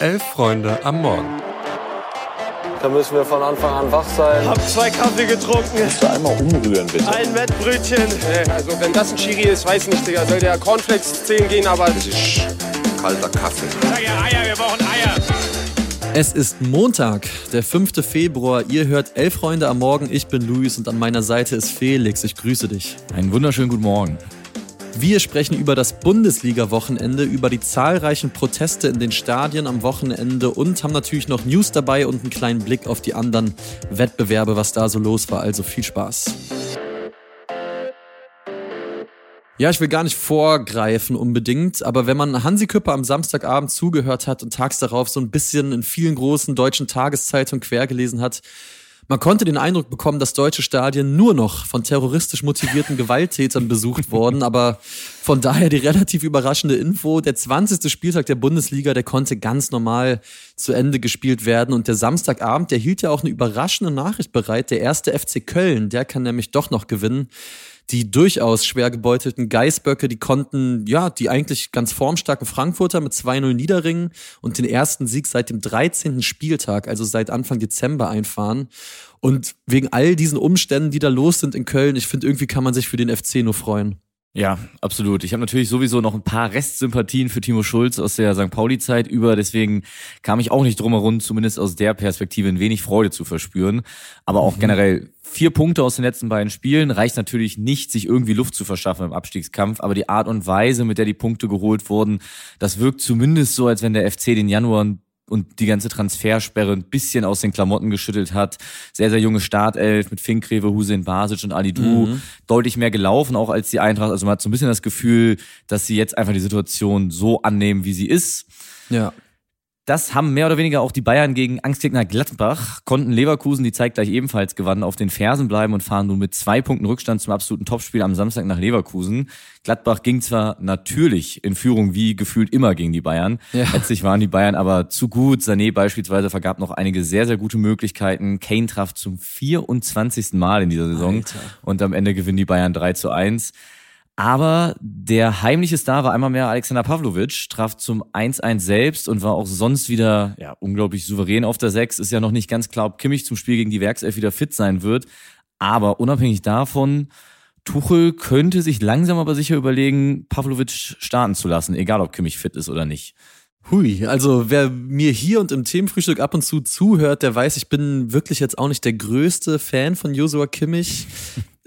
Elf Freunde am Morgen. Da müssen wir von Anfang an wach sein. Hab zwei Kaffee getrunken. Kannst du einmal umrühren, bitte? Ein Wettbrötchen. Nee, also wenn das ein Chiri ist, weiß nicht, Digga. Soll der Cornflakes 10 gehen, aber... Das ist kalter Kaffee. Sag ja Eier, wir brauchen Eier. Es ist Montag, der 5. Februar. Ihr hört Elf Freunde am Morgen. Ich bin Luis und an meiner Seite ist Felix. Ich grüße dich. Einen wunderschönen guten Morgen. Wir sprechen über das Bundesliga-Wochenende, über die zahlreichen Proteste in den Stadien am Wochenende und haben natürlich noch News dabei und einen kleinen Blick auf die anderen Wettbewerbe, was da so los war. Also viel Spaß. Ja, ich will gar nicht vorgreifen unbedingt, aber wenn man Hansi Küpper am Samstagabend zugehört hat und tags darauf so ein bisschen in vielen großen deutschen Tageszeitungen quergelesen hat, man konnte den Eindruck bekommen, dass deutsche Stadien nur noch von terroristisch motivierten Gewalttätern besucht wurden, aber von daher die relativ überraschende Info. Der 20. Spieltag der Bundesliga, der konnte ganz normal zu Ende gespielt werden und der Samstagabend, der hielt ja auch eine überraschende Nachricht bereit. Der erste FC Köln, der kann nämlich doch noch gewinnen die durchaus schwer gebeutelten Geißböcke, die konnten, ja, die eigentlich ganz formstarken Frankfurter mit 2-0 niederringen und den ersten Sieg seit dem 13. Spieltag, also seit Anfang Dezember einfahren. Und wegen all diesen Umständen, die da los sind in Köln, ich finde, irgendwie kann man sich für den FC nur freuen. Ja, absolut. Ich habe natürlich sowieso noch ein paar Restsympathien für Timo Schulz aus der St. Pauli-Zeit über. Deswegen kam ich auch nicht drum herum, zumindest aus der Perspektive ein wenig Freude zu verspüren. Aber auch mhm. generell vier Punkte aus den letzten beiden Spielen reicht natürlich nicht, sich irgendwie Luft zu verschaffen im Abstiegskampf. Aber die Art und Weise, mit der die Punkte geholt wurden, das wirkt zumindest so, als wenn der FC den Januar und die ganze Transfersperre ein bisschen aus den Klamotten geschüttelt hat. Sehr, sehr junge Startelf mit Finkrewe, Hussein Basic und Ali Du. Mhm. Deutlich mehr gelaufen, auch als die Eintracht. Also man hat so ein bisschen das Gefühl, dass sie jetzt einfach die Situation so annehmen, wie sie ist. Ja. Das haben mehr oder weniger auch die Bayern gegen Angstgegner Gladbach, konnten Leverkusen, die zeitgleich ebenfalls gewannen, auf den Fersen bleiben und fahren nun mit zwei Punkten Rückstand zum absoluten Topspiel am Samstag nach Leverkusen. Gladbach ging zwar natürlich in Führung wie gefühlt immer gegen die Bayern. Ja. Letztlich waren die Bayern aber zu gut. Sané beispielsweise vergab noch einige sehr, sehr gute Möglichkeiten. Kane traf zum 24. Mal in dieser Saison Alter. und am Ende gewinnen die Bayern 3 zu 1. Aber der heimliche Star war einmal mehr Alexander Pavlovic, traf zum 1-1 selbst und war auch sonst wieder ja, unglaublich souverän auf der 6. Ist ja noch nicht ganz klar, ob Kimmich zum Spiel gegen die Werkself wieder fit sein wird. Aber unabhängig davon, Tuchel könnte sich langsam aber sicher überlegen, Pavlovic starten zu lassen, egal ob Kimmich fit ist oder nicht. Hui, also wer mir hier und im Themenfrühstück ab und zu zuhört, der weiß, ich bin wirklich jetzt auch nicht der größte Fan von Josua Kimmich.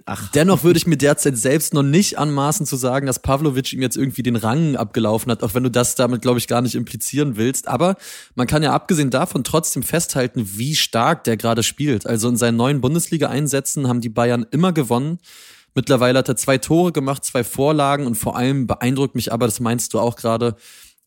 Ach. Dennoch würde ich mir derzeit selbst noch nicht anmaßen zu sagen, dass Pavlovic ihm jetzt irgendwie den Rang abgelaufen hat, auch wenn du das damit, glaube ich, gar nicht implizieren willst. Aber man kann ja abgesehen davon trotzdem festhalten, wie stark der gerade spielt. Also in seinen neuen Bundesliga-Einsätzen haben die Bayern immer gewonnen. Mittlerweile hat er zwei Tore gemacht, zwei Vorlagen und vor allem beeindruckt mich aber, das meinst du auch gerade,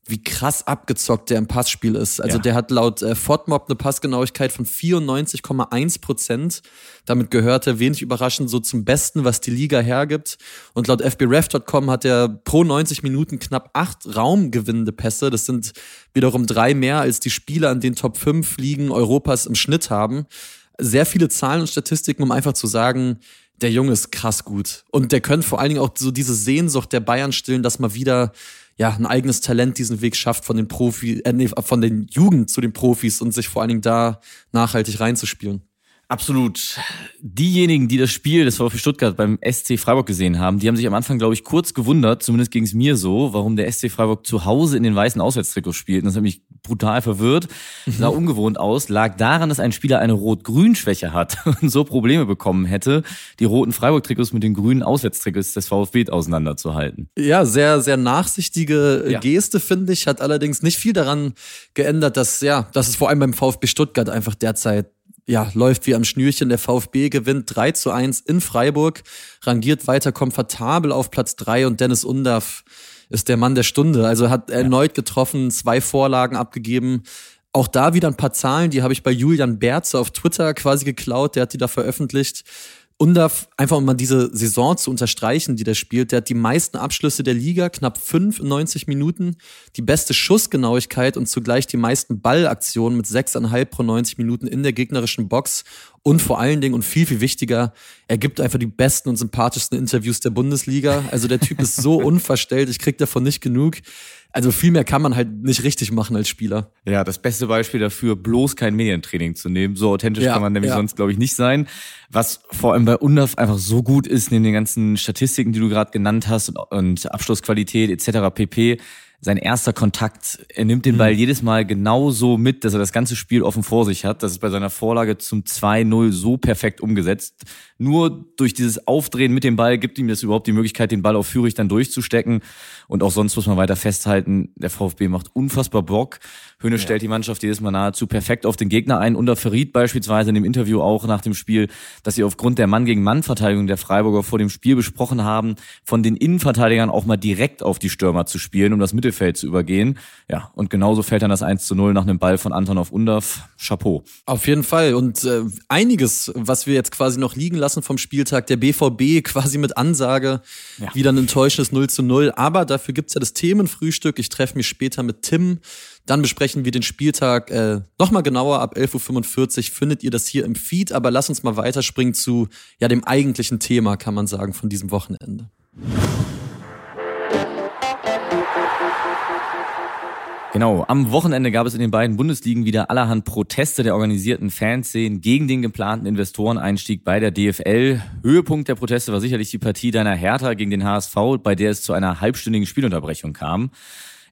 wie krass abgezockt der im Passspiel ist. Also ja. der hat laut äh, Fortmob eine Passgenauigkeit von 94,1 Prozent. Damit gehört er wenig überraschend so zum Besten, was die Liga hergibt. Und laut fbref.com hat er pro 90 Minuten knapp acht raumgewinnende Pässe. Das sind wiederum drei mehr, als die Spieler an den Top 5 Ligen Europas im Schnitt haben. Sehr viele Zahlen und Statistiken, um einfach zu sagen, der Junge ist krass gut. Und der könnte vor allen Dingen auch so diese Sehnsucht der Bayern stillen, dass mal wieder ja, ein eigenes Talent diesen Weg schafft von den Profi, äh, nee, von den Jugend zu den Profis und sich vor allen Dingen da nachhaltig reinzuspielen. Absolut. Diejenigen, die das Spiel des VfB Stuttgart beim SC Freiburg gesehen haben, die haben sich am Anfang, glaube ich, kurz gewundert, zumindest ging es mir so, warum der SC Freiburg zu Hause in den weißen Auswärtstrikots spielt. Und das hat mich brutal verwirrt, sah mhm. ungewohnt aus, lag daran, dass ein Spieler eine Rot-Grün-Schwäche hat und so Probleme bekommen hätte, die roten Freiburg-Trikots mit den grünen Auswärtstrikots des VfB auseinanderzuhalten. Ja, sehr, sehr nachsichtige ja. Geste, finde ich, hat allerdings nicht viel daran geändert, dass, ja, dass es vor allem beim VfB Stuttgart einfach derzeit ja, läuft wie am Schnürchen. Der VfB gewinnt 3 zu 1 in Freiburg, rangiert weiter komfortabel auf Platz 3 und Dennis Undaff ist der Mann der Stunde. Also hat erneut getroffen, zwei Vorlagen abgegeben. Auch da wieder ein paar Zahlen, die habe ich bei Julian Berze auf Twitter quasi geklaut, der hat die da veröffentlicht. Undaf, einfach um mal diese Saison zu unterstreichen, die der spielt, der hat die meisten Abschlüsse der Liga, knapp 95 Minuten, die beste Schussgenauigkeit und zugleich die meisten Ballaktionen mit 6,5 pro 90 Minuten in der gegnerischen Box Und vor allen Dingen und viel, viel wichtiger, er gibt einfach die besten und sympathischsten Interviews der Bundesliga. Also der Typ ist so unverstellt, ich krieg davon nicht genug. Also viel mehr kann man halt nicht richtig machen als Spieler. Ja, das beste Beispiel dafür, bloß kein Medientraining zu nehmen. So authentisch ja, kann man nämlich ja. sonst, glaube ich, nicht sein. Was vor allem bei UNDAF einfach so gut ist, neben den ganzen Statistiken, die du gerade genannt hast und, und Abschlussqualität etc. pp sein erster Kontakt. Er nimmt den Ball mhm. jedes Mal genauso mit, dass er das ganze Spiel offen vor sich hat. Das ist bei seiner Vorlage zum 2-0 so perfekt umgesetzt. Nur durch dieses Aufdrehen mit dem Ball gibt ihm das überhaupt die Möglichkeit, den Ball auf Führig dann durchzustecken. Und auch sonst muss man weiter festhalten, der VfB macht unfassbar Bock. Höhne ja. stellt die Mannschaft jedes Mal nahezu perfekt auf den Gegner ein. Und er verriet beispielsweise in dem Interview auch nach dem Spiel, dass sie aufgrund der Mann-gegen-Mann-Verteidigung der Freiburger vor dem Spiel besprochen haben, von den Innenverteidigern auch mal direkt auf die Stürmer zu spielen, um das Mittelfeld zu übergehen. Ja, und genauso fällt dann das 1 zu 0 nach einem Ball von Anton auf Undorf. Chapeau. Auf jeden Fall. Und äh, einiges, was wir jetzt quasi noch liegen lassen vom Spieltag, der BVB quasi mit Ansage, ja. wieder ein enttäuschendes 0 zu 0. Aber dafür gibt's ja das Themenfrühstück. Ich treffe mich später mit Tim dann besprechen wir den Spieltag äh, nochmal genauer. Ab 11.45 Uhr findet ihr das hier im Feed. Aber lass uns mal weiterspringen zu ja, dem eigentlichen Thema, kann man sagen, von diesem Wochenende. Genau, am Wochenende gab es in den beiden Bundesligen wieder allerhand Proteste der organisierten Fanszenen gegen den geplanten Investoreneinstieg bei der DFL. Höhepunkt der Proteste war sicherlich die Partie deiner Hertha gegen den HSV, bei der es zu einer halbstündigen Spielunterbrechung kam.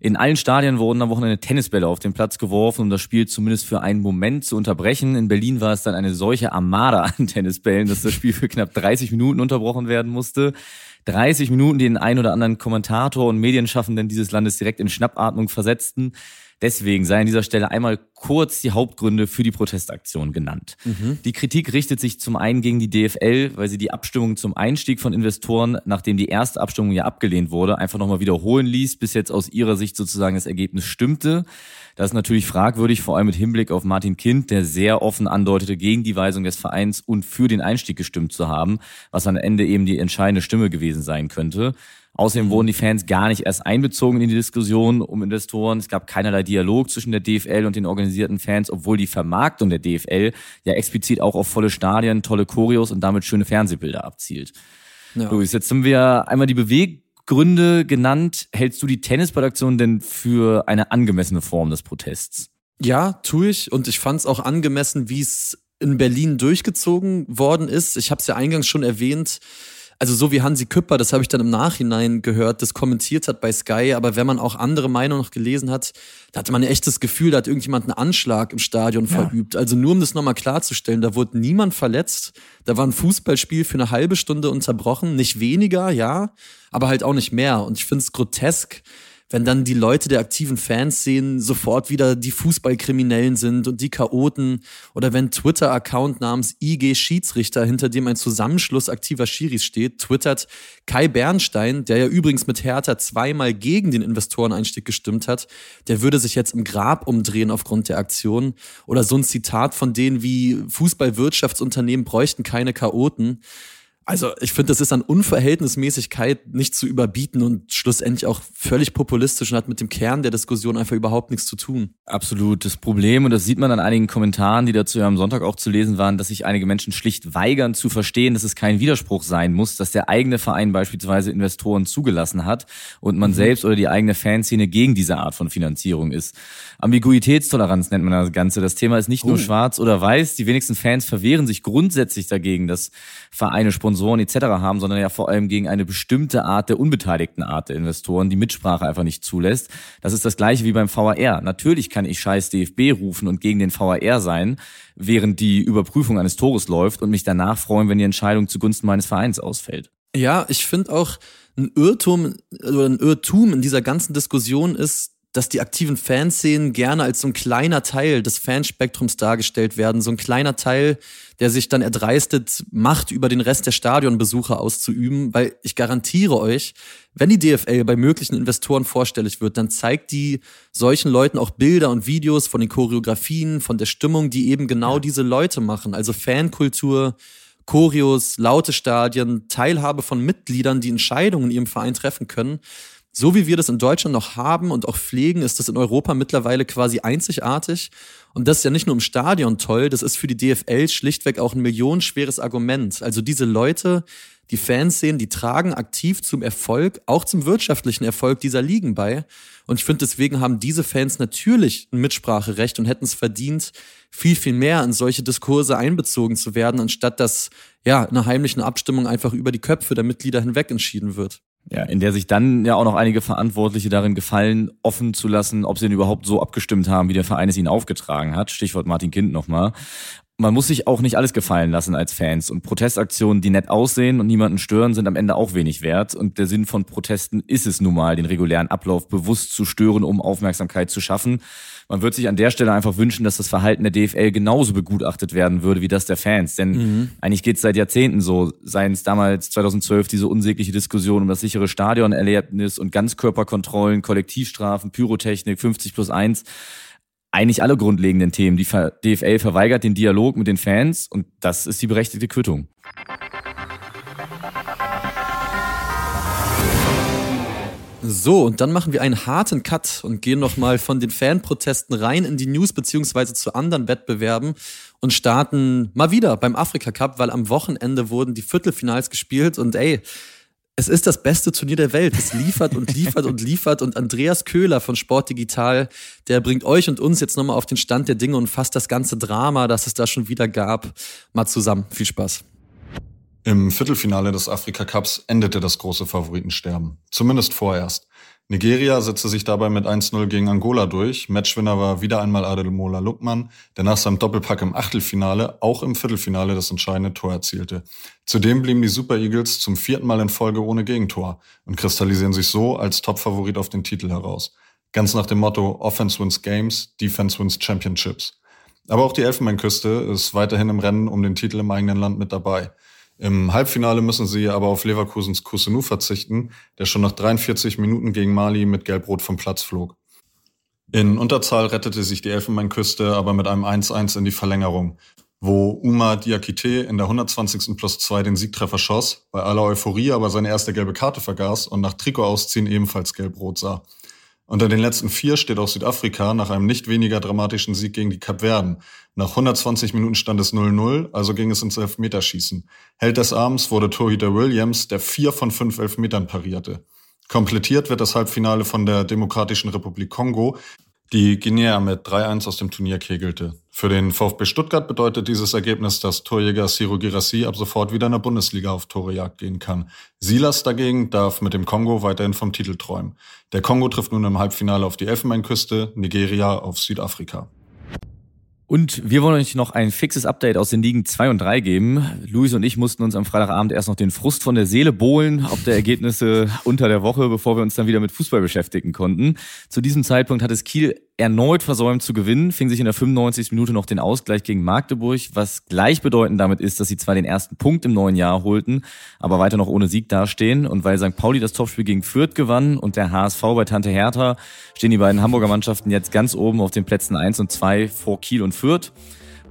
In allen Stadien wurden am Wochenende Tennisbälle auf den Platz geworfen, um das Spiel zumindest für einen Moment zu unterbrechen. In Berlin war es dann eine solche Armada an Tennisbällen, dass das Spiel für knapp 30 Minuten unterbrochen werden musste. 30 Minuten, die den ein oder anderen Kommentator und Medienschaffenden dieses Landes direkt in Schnappatmung versetzten. Deswegen sei an dieser Stelle einmal kurz die Hauptgründe für die Protestaktion genannt. Mhm. Die Kritik richtet sich zum einen gegen die DFL, weil sie die Abstimmung zum Einstieg von Investoren, nachdem die erste Abstimmung ja abgelehnt wurde, einfach nochmal wiederholen ließ, bis jetzt aus ihrer Sicht sozusagen das Ergebnis stimmte. Das ist natürlich fragwürdig, vor allem mit Hinblick auf Martin Kind, der sehr offen andeutete, gegen die Weisung des Vereins und für den Einstieg gestimmt zu haben, was am Ende eben die entscheidende Stimme gewesen sein könnte. Außerdem wurden die Fans gar nicht erst einbezogen in die Diskussion um Investoren. Es gab keinerlei Dialog zwischen der DFL und den organisierten Fans, obwohl die Vermarktung der DFL ja explizit auch auf volle Stadien, tolle Choreos und damit schöne Fernsehbilder abzielt. Ja. Luis, jetzt haben wir einmal die Beweggründe genannt. Hältst du die Tennisballaktion denn für eine angemessene Form des Protests? Ja, tue ich. Und ich fand es auch angemessen, wie es in Berlin durchgezogen worden ist. Ich habe es ja eingangs schon erwähnt also so wie Hansi Küpper, das habe ich dann im Nachhinein gehört, das kommentiert hat bei Sky, aber wenn man auch andere Meinungen noch gelesen hat, da hatte man ein echtes Gefühl, da hat irgendjemand einen Anschlag im Stadion ja. verübt. Also nur um das nochmal klarzustellen, da wurde niemand verletzt, da war ein Fußballspiel für eine halbe Stunde unterbrochen, nicht weniger, ja, aber halt auch nicht mehr. Und ich finde es grotesk, wenn dann die Leute der aktiven Fans sehen, sofort wieder die Fußballkriminellen sind und die Chaoten oder wenn Twitter-Account namens IG Schiedsrichter, hinter dem ein Zusammenschluss aktiver Schiris steht, twittert Kai Bernstein, der ja übrigens mit Hertha zweimal gegen den Investoreneinstieg gestimmt hat, der würde sich jetzt im Grab umdrehen aufgrund der Aktion oder so ein Zitat von denen wie Fußballwirtschaftsunternehmen bräuchten keine Chaoten. Also ich finde, das ist an Unverhältnismäßigkeit nicht zu überbieten und schlussendlich auch völlig populistisch und hat mit dem Kern der Diskussion einfach überhaupt nichts zu tun. Absolut. Das Problem, und das sieht man an einigen Kommentaren, die dazu ja am Sonntag auch zu lesen waren, dass sich einige Menschen schlicht weigern zu verstehen, dass es kein Widerspruch sein muss, dass der eigene Verein beispielsweise Investoren zugelassen hat und man mhm. selbst oder die eigene Fanszene gegen diese Art von Finanzierung ist. Ambiguitätstoleranz nennt man das Ganze. Das Thema ist nicht oh. nur schwarz oder weiß. Die wenigsten Fans verwehren sich grundsätzlich dagegen, dass Vereine Sponsoren etc. haben, sondern ja vor allem gegen eine bestimmte Art der unbeteiligten Art der Investoren, die Mitsprache einfach nicht zulässt. Das ist das gleiche wie beim VAR. Natürlich kann ich scheiß DFB rufen und gegen den VAR sein, während die Überprüfung eines Tores läuft und mich danach freuen, wenn die Entscheidung zugunsten meines Vereins ausfällt. Ja, ich finde auch ein Irrtum oder ein Irrtum in dieser ganzen Diskussion ist, dass die aktiven Fanszenen gerne als so ein kleiner Teil des Fanspektrums dargestellt werden, so ein kleiner Teil, der sich dann erdreistet, Macht über den Rest der Stadionbesucher auszuüben, weil ich garantiere euch, wenn die DFL bei möglichen Investoren vorstellig wird, dann zeigt die solchen Leuten auch Bilder und Videos von den Choreografien, von der Stimmung, die eben genau diese Leute machen, also Fankultur, Choreos, laute Stadien, Teilhabe von Mitgliedern, die Entscheidungen in ihrem Verein treffen können. So wie wir das in Deutschland noch haben und auch pflegen, ist das in Europa mittlerweile quasi einzigartig. Und das ist ja nicht nur im Stadion toll, das ist für die DFL schlichtweg auch ein millionenschweres Argument. Also diese Leute, die Fans sehen, die tragen aktiv zum Erfolg, auch zum wirtschaftlichen Erfolg dieser Ligen bei. Und ich finde, deswegen haben diese Fans natürlich ein Mitspracherecht und hätten es verdient, viel, viel mehr in solche Diskurse einbezogen zu werden, anstatt dass ja in einer heimlichen Abstimmung einfach über die Köpfe der Mitglieder hinweg entschieden wird. Ja, in der sich dann ja auch noch einige Verantwortliche darin gefallen, offen zu lassen, ob sie denn überhaupt so abgestimmt haben, wie der Verein es ihnen aufgetragen hat. Stichwort Martin Kind nochmal. Man muss sich auch nicht alles gefallen lassen als Fans. Und Protestaktionen, die nett aussehen und niemanden stören, sind am Ende auch wenig wert. Und der Sinn von Protesten ist es nun mal, den regulären Ablauf bewusst zu stören, um Aufmerksamkeit zu schaffen. Man wird sich an der Stelle einfach wünschen, dass das Verhalten der DFL genauso begutachtet werden würde wie das der Fans. Denn mhm. eigentlich geht es seit Jahrzehnten so. Seien es damals 2012 diese unsägliche Diskussion um das sichere Stadionerlebnis und Ganzkörperkontrollen, Kollektivstrafen, Pyrotechnik, 50 plus 1 eigentlich alle grundlegenden Themen. Die DFL verweigert den Dialog mit den Fans und das ist die berechtigte Quittung. So, und dann machen wir einen harten Cut und gehen nochmal von den Fanprotesten rein in die News beziehungsweise zu anderen Wettbewerben und starten mal wieder beim Afrika Cup, weil am Wochenende wurden die Viertelfinals gespielt und ey, es ist das beste Turnier der Welt. Es liefert und liefert und liefert und Andreas Köhler von Sport Digital, der bringt euch und uns jetzt nochmal auf den Stand der Dinge und fasst das ganze Drama, das es da schon wieder gab, mal zusammen. Viel Spaß. Im Viertelfinale des Afrika Cups endete das große Favoritensterben. Zumindest vorerst. Nigeria setzte sich dabei mit 1-0 gegen Angola durch. Matchwinner war wieder einmal Ademola Lukman, der nach seinem Doppelpack im Achtelfinale auch im Viertelfinale das entscheidende Tor erzielte. Zudem blieben die Super Eagles zum vierten Mal in Folge ohne Gegentor und kristallisieren sich so als Topfavorit auf den Titel heraus. Ganz nach dem Motto Offense wins Games, Defense wins Championships. Aber auch die Elfenbeinküste ist weiterhin im Rennen um den Titel im eigenen Land mit dabei. Im Halbfinale müssen sie aber auf Leverkusens Kusunu verzichten, der schon nach 43 Minuten gegen Mali mit Gelbrot vom Platz flog. In Unterzahl rettete sich die Elfenbeinküste aber mit einem 1-1 in die Verlängerung, wo Uma Diakite in der 120. plus 2 den Siegtreffer schoss, bei aller Euphorie aber seine erste gelbe Karte vergaß und nach Trikot ausziehen ebenfalls gelb-rot sah. Unter den letzten vier steht auch Südafrika nach einem nicht weniger dramatischen Sieg gegen die Kapverden. Nach 120 Minuten stand es 0-0, also ging es ins Elfmeterschießen. Held des Abends wurde Torhüter Williams, der vier von fünf Elfmetern parierte. Komplettiert wird das Halbfinale von der Demokratischen Republik Kongo, die Guinea mit 3-1 aus dem Turnier kegelte. Für den VfB Stuttgart bedeutet dieses Ergebnis, dass Torjäger Siro Girassi ab sofort wieder in der Bundesliga auf Torejagd gehen kann. Silas dagegen darf mit dem Kongo weiterhin vom Titel träumen. Der Kongo trifft nun im Halbfinale auf die Elfenbeinküste, Nigeria auf Südafrika. Und wir wollen euch noch ein fixes Update aus den Ligen 2 und 3 geben. Luis und ich mussten uns am Freitagabend erst noch den Frust von der Seele bohlen, ob der Ergebnisse unter der Woche, bevor wir uns dann wieder mit Fußball beschäftigen konnten. Zu diesem Zeitpunkt hat es Kiel erneut versäumt zu gewinnen, fing sich in der 95. Minute noch den Ausgleich gegen Magdeburg, was gleichbedeutend damit ist, dass sie zwar den ersten Punkt im neuen Jahr holten, aber weiter noch ohne Sieg dastehen. Und weil St. Pauli das Topspiel gegen Fürth gewann und der HSV bei Tante Hertha, stehen die beiden Hamburger Mannschaften jetzt ganz oben auf den Plätzen 1 und 2 vor Kiel und Fürth.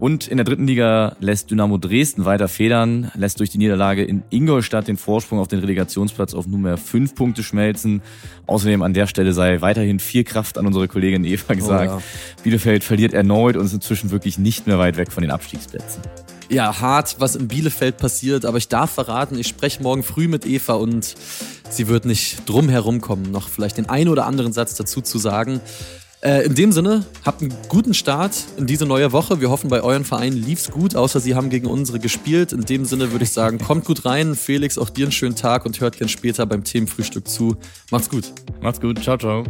Und in der dritten Liga lässt Dynamo Dresden weiter federn, lässt durch die Niederlage in Ingolstadt den Vorsprung auf den Relegationsplatz auf nunmehr fünf Punkte schmelzen. Außerdem an der Stelle sei weiterhin viel Kraft an unsere Kollegin Eva gesagt. Oh ja. Bielefeld verliert erneut und ist inzwischen wirklich nicht mehr weit weg von den Abstiegsplätzen. Ja, hart, was in Bielefeld passiert, aber ich darf verraten, ich spreche morgen früh mit Eva und sie wird nicht drum herum kommen, noch vielleicht den einen oder anderen Satz dazu zu sagen. Äh, in dem Sinne, habt einen guten Start in diese neue Woche. Wir hoffen, bei euren Vereinen lief's gut, außer sie haben gegen unsere gespielt. In dem Sinne würde ich sagen, kommt gut rein. Felix, auch dir einen schönen Tag und hört gern später beim Themenfrühstück zu. Macht's gut. Macht's gut. Ciao, ciao.